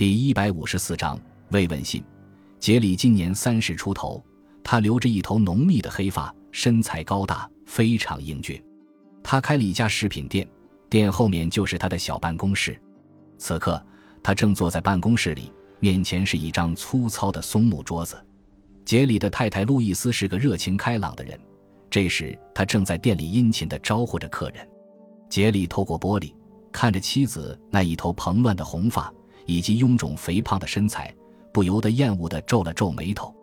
第一百五十四章慰问信。杰里今年三十出头，他留着一头浓密的黑发，身材高大，非常英俊。他开了一家食品店，店后面就是他的小办公室。此刻，他正坐在办公室里，面前是一张粗糙的松木桌子。杰里的太太路易斯是个热情开朗的人，这时他正在店里殷勤地招呼着客人。杰里透过玻璃看着妻子那一头蓬乱的红发以及臃肿肥胖的身材，不由得厌恶地皱了皱眉头。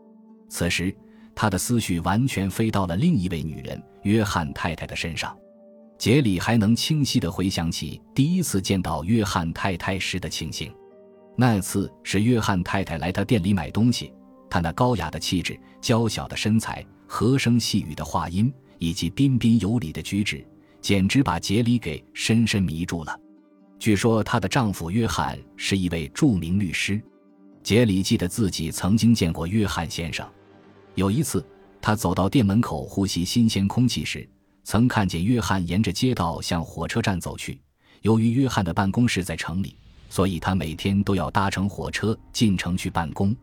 此时，他的思绪完全飞到了另一位女人约翰太太的身上。杰里还能清晰地回想起第一次见到约翰太太时的情形。那次是约翰太太来他店里买东西。他那高雅的气质、娇小的身材、和声细语的话音，以及彬彬有礼的举止，简直把杰里给深深迷住了。据说她的丈夫约翰是一位著名律师。杰里记得自己曾经见过约翰先生。有一次，他走到店门口呼吸新鲜空气时，曾看见约翰沿着街道向火车站走去。由于约翰的办公室在城里，所以他每天都要搭乘火车进城去办公。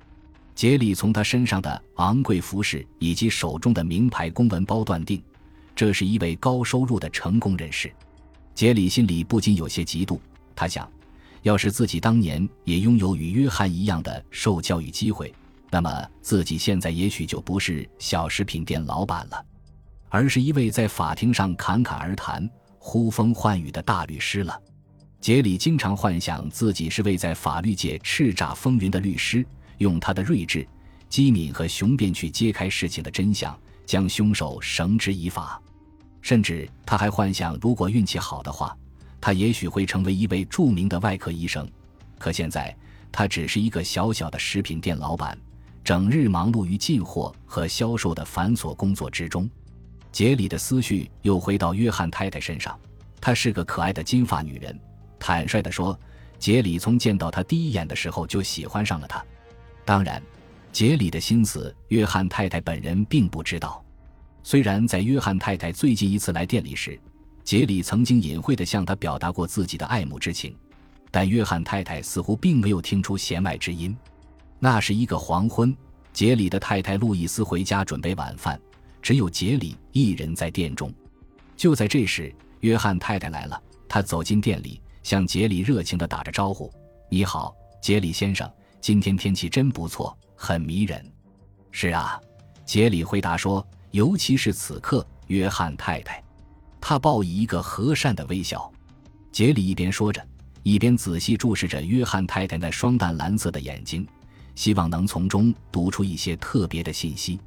杰里从他身上的昂贵服饰以及手中的名牌公文包断定，这是一位高收入的成功人士。杰里心里不禁有些嫉妒。他想，要是自己当年也拥有与约翰一样的受教育机会，那么自己现在也许就不是小食品店老板了，而是一位在法庭上侃侃而谈、呼风唤雨的大律师了。杰里经常幻想自己是位在法律界叱咤风云的律师。用他的睿智、机敏和雄辩去揭开事情的真相，将凶手绳之以法。甚至他还幻想，如果运气好的话，他也许会成为一位著名的外科医生。可现在，他只是一个小小的食品店老板，整日忙碌于进货和销售的繁琐工作之中。杰里的思绪又回到约翰太太身上，她是个可爱的金发女人。坦率地说，杰里从见到她第一眼的时候就喜欢上了她。当然，杰里的心思，约翰太太本人并不知道。虽然在约翰太太最近一次来店里时，杰里曾经隐晦地向他表达过自己的爱慕之情，但约翰太太似乎并没有听出弦外之音。那是一个黄昏，杰里的太太路易斯回家准备晚饭，只有杰里一人在店中。就在这时，约翰太太来了，他走进店里，向杰里热情地打着招呼：“你好，杰里先生。”今天天气真不错，很迷人。是啊，杰里回答说，尤其是此刻，约翰太太，他报以一个和善的微笑。杰里一边说着，一边仔细注视着约翰太太那双淡蓝色的眼睛，希望能从中读出一些特别的信息。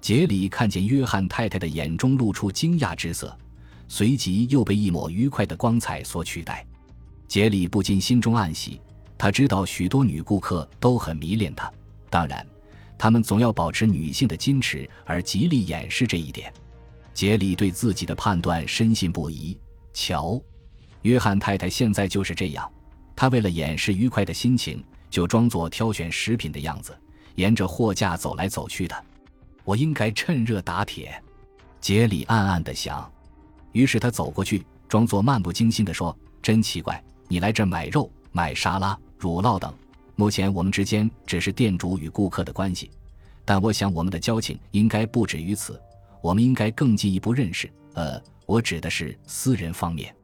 杰里看见约翰太太的眼中露出惊讶之色，随即又被一抹愉快的光彩所取代。杰里不禁心中暗喜。他知道许多女顾客都很迷恋他，当然，他们总要保持女性的矜持而极力掩饰这一点。杰里对自己的判断深信不疑。瞧，约翰太太现在就是这样，她为了掩饰愉快的心情，就装作挑选食品的样子，沿着货架走来走去的。我应该趁热打铁，杰里暗暗地想。于是他走过去，装作漫不经心地说：“真奇怪，你来这买肉、买沙拉。”乳酪等，目前我们之间只是店主与顾客的关系，但我想我们的交情应该不止于此，我们应该更进一步认识。呃，我指的是私人方面。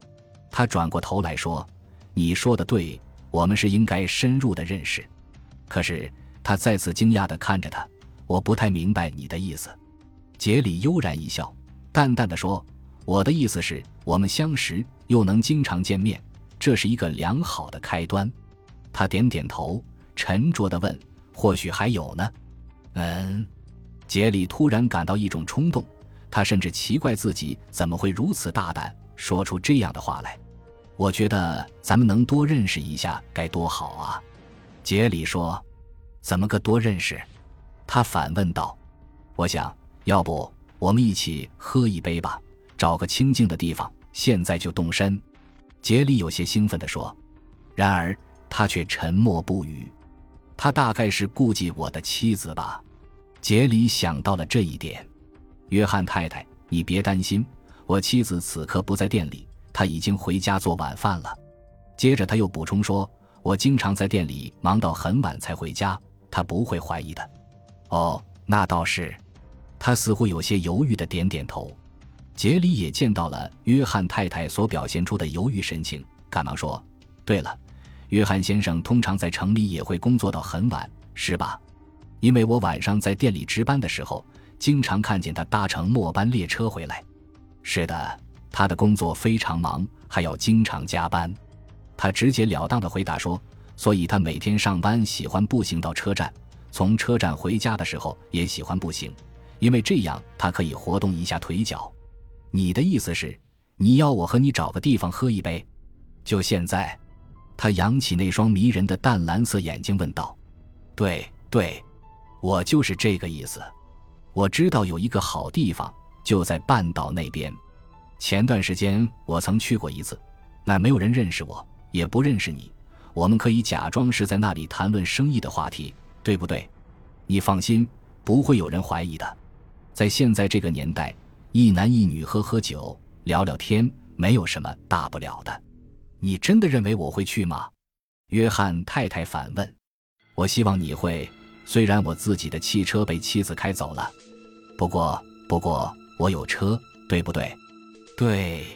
他转过头来说：“你说的对，我们是应该深入的认识。”可是他再次惊讶地看着他，我不太明白你的意思。杰里悠然一笑，淡淡的说：“我的意思是，我们相识又能经常见面，这是一个良好的开端。”他点点头，沉着地问：“或许还有呢？”嗯，杰里突然感到一种冲动，他甚至奇怪自己怎么会如此大胆，说出这样的话来。我觉得咱们能多认识一下该多好啊！杰里说：“怎么个多认识？”他反问道：“我想要不我们一起喝一杯吧，找个清静的地方，现在就动身。”杰里有些兴奋地说。然而。他却沉默不语，他大概是顾忌我的妻子吧。杰里想到了这一点。约翰太太，你别担心，我妻子此刻不在店里，她已经回家做晚饭了。接着他又补充说：“我经常在店里忙到很晚才回家，他不会怀疑的。哦，那倒是。他似乎有些犹豫的点点头。杰里也见到了约翰太太所表现出的犹豫神情，赶忙说：“对了，约翰先生通常在城里也会工作到很晚，是吧？因为我晚上在店里值班的时候，经常看见他搭乘末班列车回来。是的，他的工作非常忙，还要经常加班。”他直截了当的回答说：“所以他每天上班喜欢步行到车站，从车站回家的时候也喜欢步行，因为这样他可以活动一下腿脚。你的意思是，你要我和你找个地方喝一杯？就现在？”他扬起那双迷人的淡蓝色眼睛问道：“对对，我就是这个意思。我知道有一个好地方，就在半岛那边。前段时间我曾去过一次，那没有人认识我。”也不认识你，我们可以假装是在那里谈论生意的话题，对不对？你放心，不会有人怀疑的。在现在这个年代，一男一女喝喝酒、聊聊天，没有什么大不了的。你真的认为我会去吗？约翰太太反问。我希望你会，虽然我自己的汽车被妻子开走了，不过，不过我有车，对不对？对，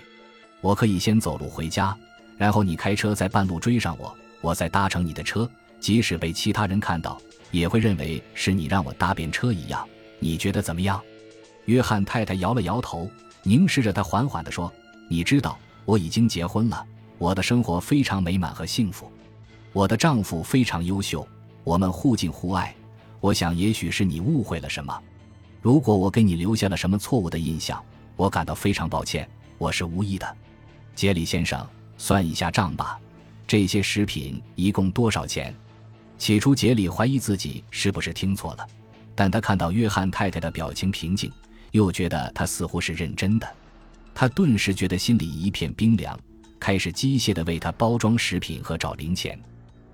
我可以先走路回家。然后你开车在半路追上我，我再搭乘你的车，即使被其他人看到，也会认为是你让我搭便车一样。你觉得怎么样？约翰太太摇了摇头，凝视着他，缓缓地说：“你知道，我已经结婚了，我的生活非常美满和幸福，我的丈夫非常优秀，我们互敬互爱。我想，也许是你误会了什么。如果我给你留下了什么错误的印象，我感到非常抱歉，我是无意的，杰里先生。”算一下账吧，这些食品一共多少钱？起初杰里怀疑自己是不是听错了，但他看到约翰太太的表情平静，又觉得他似乎是认真的，他顿时觉得心里一片冰凉，开始机械地为他包装食品和找零钱。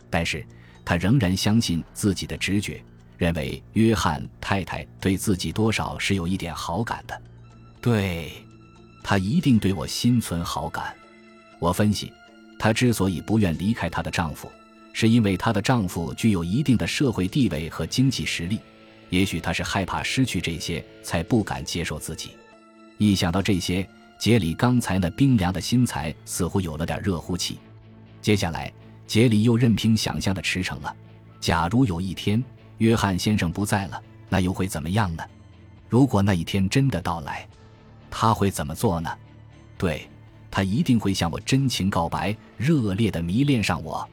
但是他仍然相信自己的直觉，认为约翰太太对自己多少是有一点好感的。对，他一定对我心存好感。我分析，她之所以不愿离开她的丈夫，是因为她的丈夫具有一定的社会地位和经济实力。也许她是害怕失去这些，才不敢接受自己。一想到这些，杰里刚才那冰凉的心才似乎有了点热乎气。接下来，杰里又任凭想象的驰骋了。假如有一天约翰先生不在了，那又会怎么样呢？如果那一天真的到来，他会怎么做呢？对。他一定会向我真情告白，热烈的迷恋上我，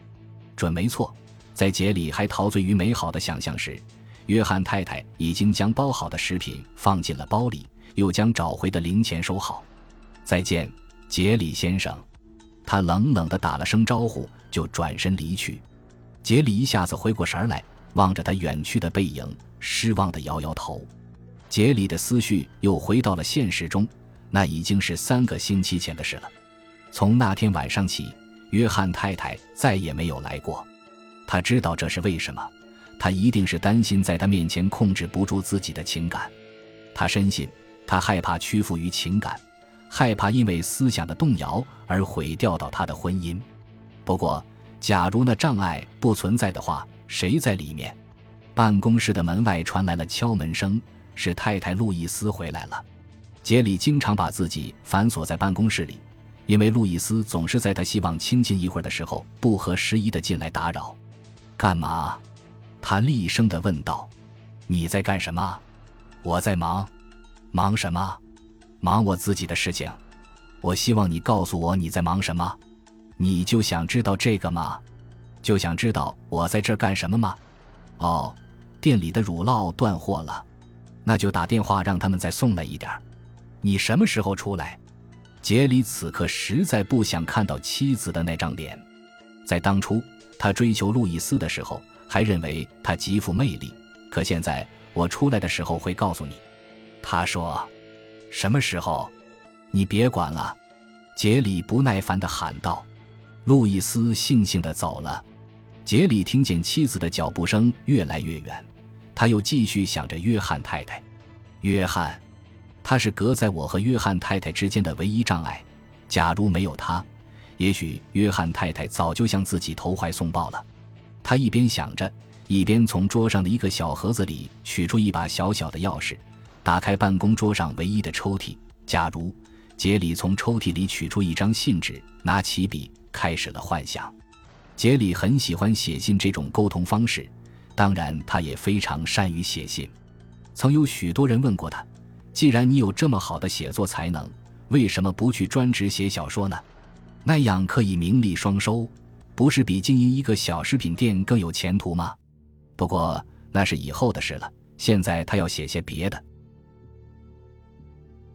准没错。在杰里还陶醉于美好的想象时，约翰太太已经将包好的食品放进了包里，又将找回的零钱收好。再见，杰里先生。他冷冷地打了声招呼，就转身离去。杰里一下子回过神来，望着他远去的背影，失望地摇摇头。杰里的思绪又回到了现实中。那已经是三个星期前的事了。从那天晚上起，约翰太太再也没有来过。他知道这是为什么，他一定是担心在他面前控制不住自己的情感。他深信，他害怕屈服于情感，害怕因为思想的动摇而毁掉到他的婚姻。不过，假如那障碍不存在的话，谁在里面？办公室的门外传来了敲门声，是太太路易斯回来了。杰里经常把自己反锁在办公室里，因为路易斯总是在他希望清静一会儿的时候不合时宜的进来打扰。干嘛？他厉声的问道。你在干什么？我在忙。忙什么？忙我自己的事情。我希望你告诉我你在忙什么。你就想知道这个吗？就想知道我在这儿干什么吗？哦，店里的乳酪断货了，那就打电话让他们再送来一点儿。你什么时候出来？杰里此刻实在不想看到妻子的那张脸。在当初他追求路易斯的时候，还认为他极富魅力。可现在我出来的时候会告诉你。他说：“什么时候？你别管了。”杰里不耐烦地喊道。路易斯悻悻地走了。杰里听见妻子的脚步声越来越远，他又继续想着约翰太太。约翰。他是隔在我和约翰太太之间的唯一障碍。假如没有他，也许约翰太太早就向自己投怀送抱了。他一边想着，一边从桌上的一个小盒子里取出一把小小的钥匙，打开办公桌上唯一的抽屉。假如杰里从抽屉里取出一张信纸，拿起笔，开始了幻想。杰里很喜欢写信这种沟通方式，当然，他也非常善于写信。曾有许多人问过他：“既然你有这么好的写作才能，为什么不去专职写小说呢？那样可以名利双收，不是比经营一个小食品店更有前途吗？”不过那是以后的事了。现在他要写些别的。